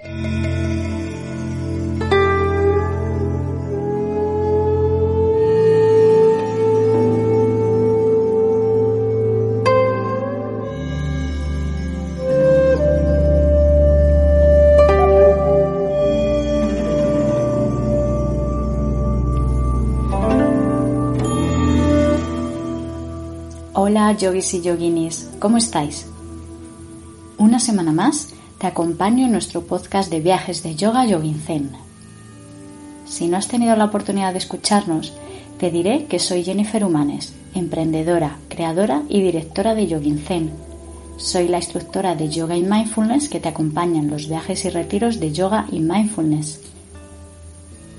Hola yogis y yoginis, ¿cómo estáis? Una semana más te acompaño en nuestro podcast de viajes de yoga Yogin Zen. Si no has tenido la oportunidad de escucharnos, te diré que soy Jennifer Humanes, emprendedora, creadora y directora de Yogin Zen. Soy la instructora de Yoga y Mindfulness que te acompaña en los viajes y retiros de Yoga y Mindfulness.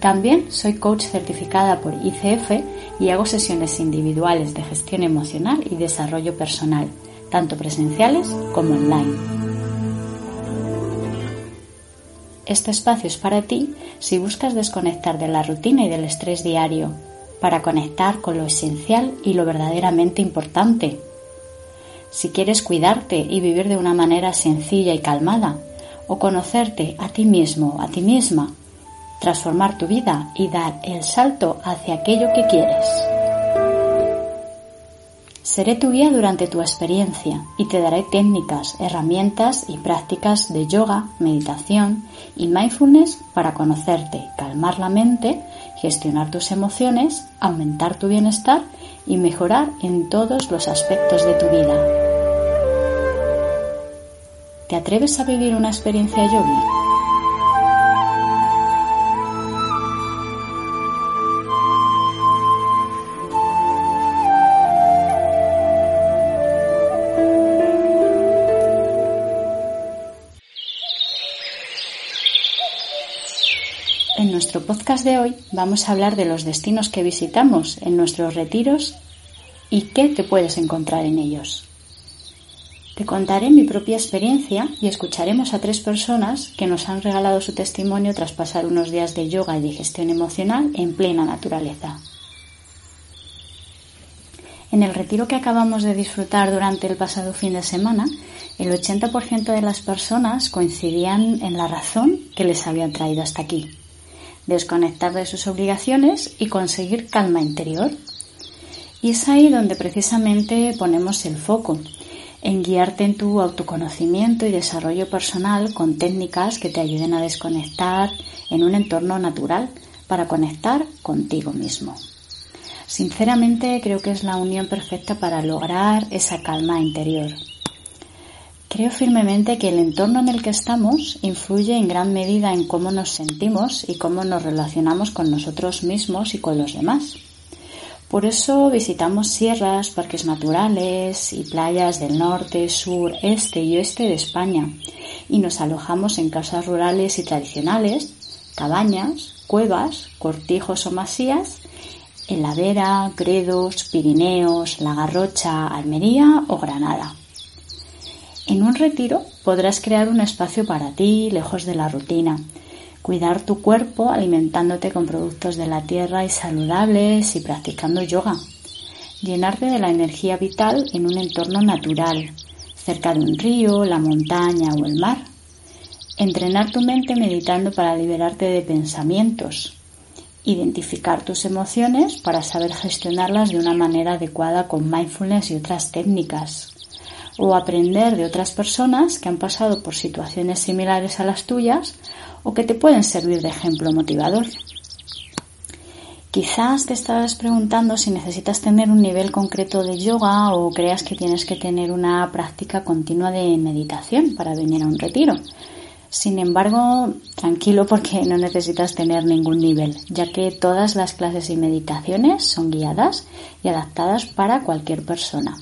También soy coach certificada por ICF y hago sesiones individuales de gestión emocional y desarrollo personal, tanto presenciales como online. Este espacio es para ti si buscas desconectar de la rutina y del estrés diario, para conectar con lo esencial y lo verdaderamente importante. Si quieres cuidarte y vivir de una manera sencilla y calmada, o conocerte a ti mismo, a ti misma, transformar tu vida y dar el salto hacia aquello que quieres. Seré tu guía durante tu experiencia y te daré técnicas, herramientas y prácticas de yoga, meditación y mindfulness para conocerte, calmar la mente, gestionar tus emociones, aumentar tu bienestar y mejorar en todos los aspectos de tu vida. ¿Te atreves a vivir una experiencia yogi? Nuestro podcast de hoy vamos a hablar de los destinos que visitamos en nuestros retiros y qué te puedes encontrar en ellos. Te contaré mi propia experiencia y escucharemos a tres personas que nos han regalado su testimonio tras pasar unos días de yoga y digestión emocional en plena naturaleza. En el retiro que acabamos de disfrutar durante el pasado fin de semana, el 80% de las personas coincidían en la razón que les había traído hasta aquí desconectar de sus obligaciones y conseguir calma interior. Y es ahí donde precisamente ponemos el foco, en guiarte en tu autoconocimiento y desarrollo personal con técnicas que te ayuden a desconectar en un entorno natural para conectar contigo mismo. Sinceramente creo que es la unión perfecta para lograr esa calma interior. Creo firmemente que el entorno en el que estamos influye en gran medida en cómo nos sentimos y cómo nos relacionamos con nosotros mismos y con los demás. Por eso visitamos sierras, parques naturales y playas del norte, sur, este y oeste de España y nos alojamos en casas rurales y tradicionales, cabañas, cuevas, cortijos o masías, en Ladera, Gredos, Pirineos, La Garrocha, Almería o Granada. En un retiro podrás crear un espacio para ti, lejos de la rutina. Cuidar tu cuerpo alimentándote con productos de la tierra y saludables y practicando yoga. Llenarte de la energía vital en un entorno natural, cerca de un río, la montaña o el mar. Entrenar tu mente meditando para liberarte de pensamientos. Identificar tus emociones para saber gestionarlas de una manera adecuada con mindfulness y otras técnicas o aprender de otras personas que han pasado por situaciones similares a las tuyas o que te pueden servir de ejemplo motivador. Quizás te estarás preguntando si necesitas tener un nivel concreto de yoga o creas que tienes que tener una práctica continua de meditación para venir a un retiro. Sin embargo, tranquilo porque no necesitas tener ningún nivel, ya que todas las clases y meditaciones son guiadas y adaptadas para cualquier persona.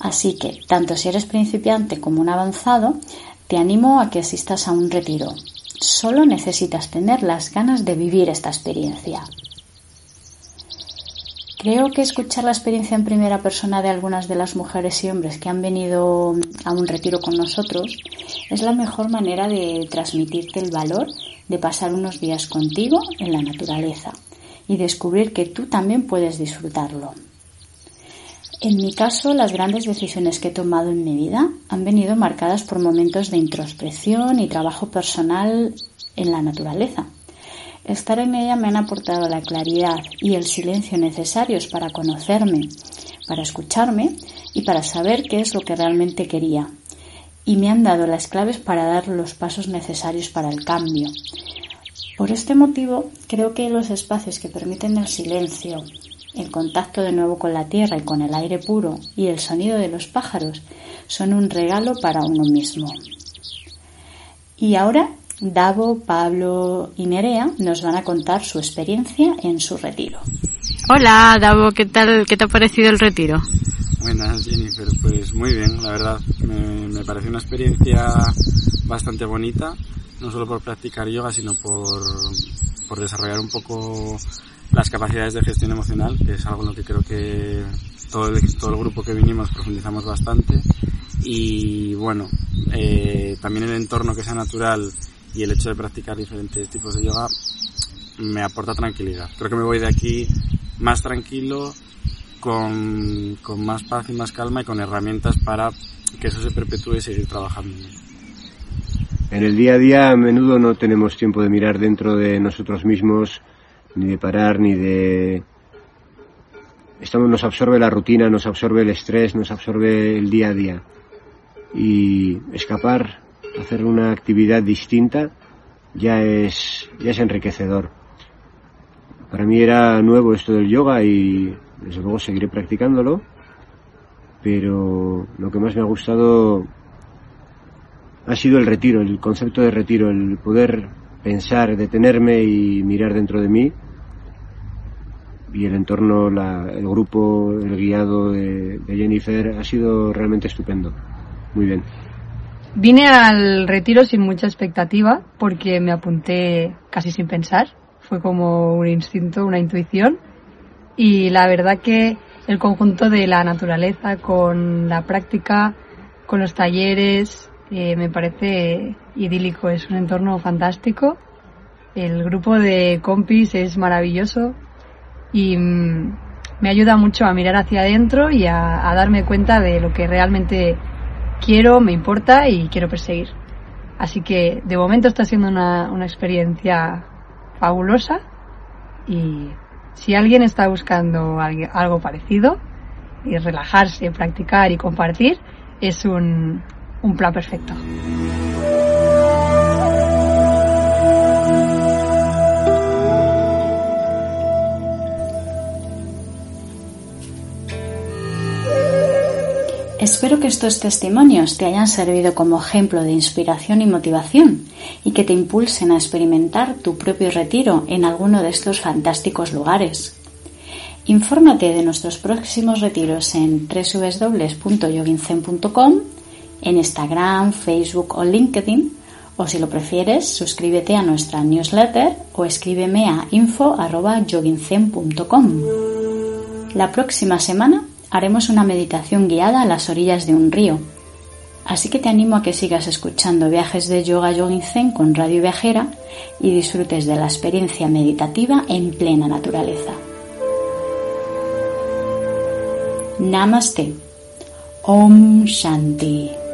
Así que, tanto si eres principiante como un avanzado, te animo a que asistas a un retiro. Solo necesitas tener las ganas de vivir esta experiencia. Creo que escuchar la experiencia en primera persona de algunas de las mujeres y hombres que han venido a un retiro con nosotros es la mejor manera de transmitirte el valor de pasar unos días contigo en la naturaleza y descubrir que tú también puedes disfrutarlo. En mi caso, las grandes decisiones que he tomado en mi vida han venido marcadas por momentos de introspección y trabajo personal en la naturaleza Estar en ella me han aportado la claridad y el silencio necesarios para conocerme, para escucharme y para saber qué es lo que realmente quería. Y me han dado las claves para dar los pasos necesarios para el cambio. Por este motivo, creo que los espacios que permiten el silencio, el contacto de nuevo con la tierra y con el aire puro y el sonido de los pájaros son un regalo para uno mismo. Y ahora Davo, Pablo y Nerea nos van a contar su experiencia en su retiro. Hola, Davo, ¿qué tal? ¿Qué te ha parecido el retiro? Buenas, Jennifer. Pues muy bien, la verdad. Me, me pareció una experiencia bastante bonita, no solo por practicar yoga, sino por, por desarrollar un poco las capacidades de gestión emocional, que es algo en lo que creo que todo el, todo el grupo que vinimos profundizamos bastante. Y bueno, eh, también el entorno que sea natural y el hecho de practicar diferentes tipos de yoga me aporta tranquilidad. Creo que me voy de aquí más tranquilo, con, con más paz y más calma y con herramientas para que eso se perpetúe y seguir trabajando. En el día a día a menudo no tenemos tiempo de mirar dentro de nosotros mismos, ni de parar, ni de... Estamos, nos absorbe la rutina, nos absorbe el estrés, nos absorbe el día a día. Y escapar hacer una actividad distinta ya es, ya es enriquecedor. Para mí era nuevo esto del yoga y desde luego seguiré practicándolo, pero lo que más me ha gustado ha sido el retiro, el concepto de retiro, el poder pensar, detenerme y mirar dentro de mí y el entorno, el grupo, el guiado de Jennifer ha sido realmente estupendo. Muy bien. Vine al retiro sin mucha expectativa porque me apunté casi sin pensar. Fue como un instinto, una intuición. Y la verdad que el conjunto de la naturaleza con la práctica, con los talleres, eh, me parece idílico. Es un entorno fantástico. El grupo de compis es maravilloso y mm, me ayuda mucho a mirar hacia adentro y a, darme cuenta de lo que realmente quiero, me importa y quiero perseguir. Así que de momento está siendo una, una experiencia fabulosa y si alguien está buscando algo parecido y relajarse, practicar y compartir, es un, un plan perfecto. Espero que estos testimonios te hayan servido como ejemplo de inspiración y motivación y que te impulsen a experimentar tu propio retiro en alguno de estos fantásticos lugares. Infórmate de nuestros próximos retiros en www.yoginzen.com, en Instagram, Facebook o LinkedIn, o si lo prefieres, suscríbete a nuestra newsletter o escríbeme a info.yoginzen.com. La próxima semana haremos una meditación guiada a las orillas de un río. Así que te animo a que sigas escuchando viajes de yoga yogin zen con Radio Viajera y disfrutes de la experiencia meditativa en plena naturaleza. Namaste. Om Shanti.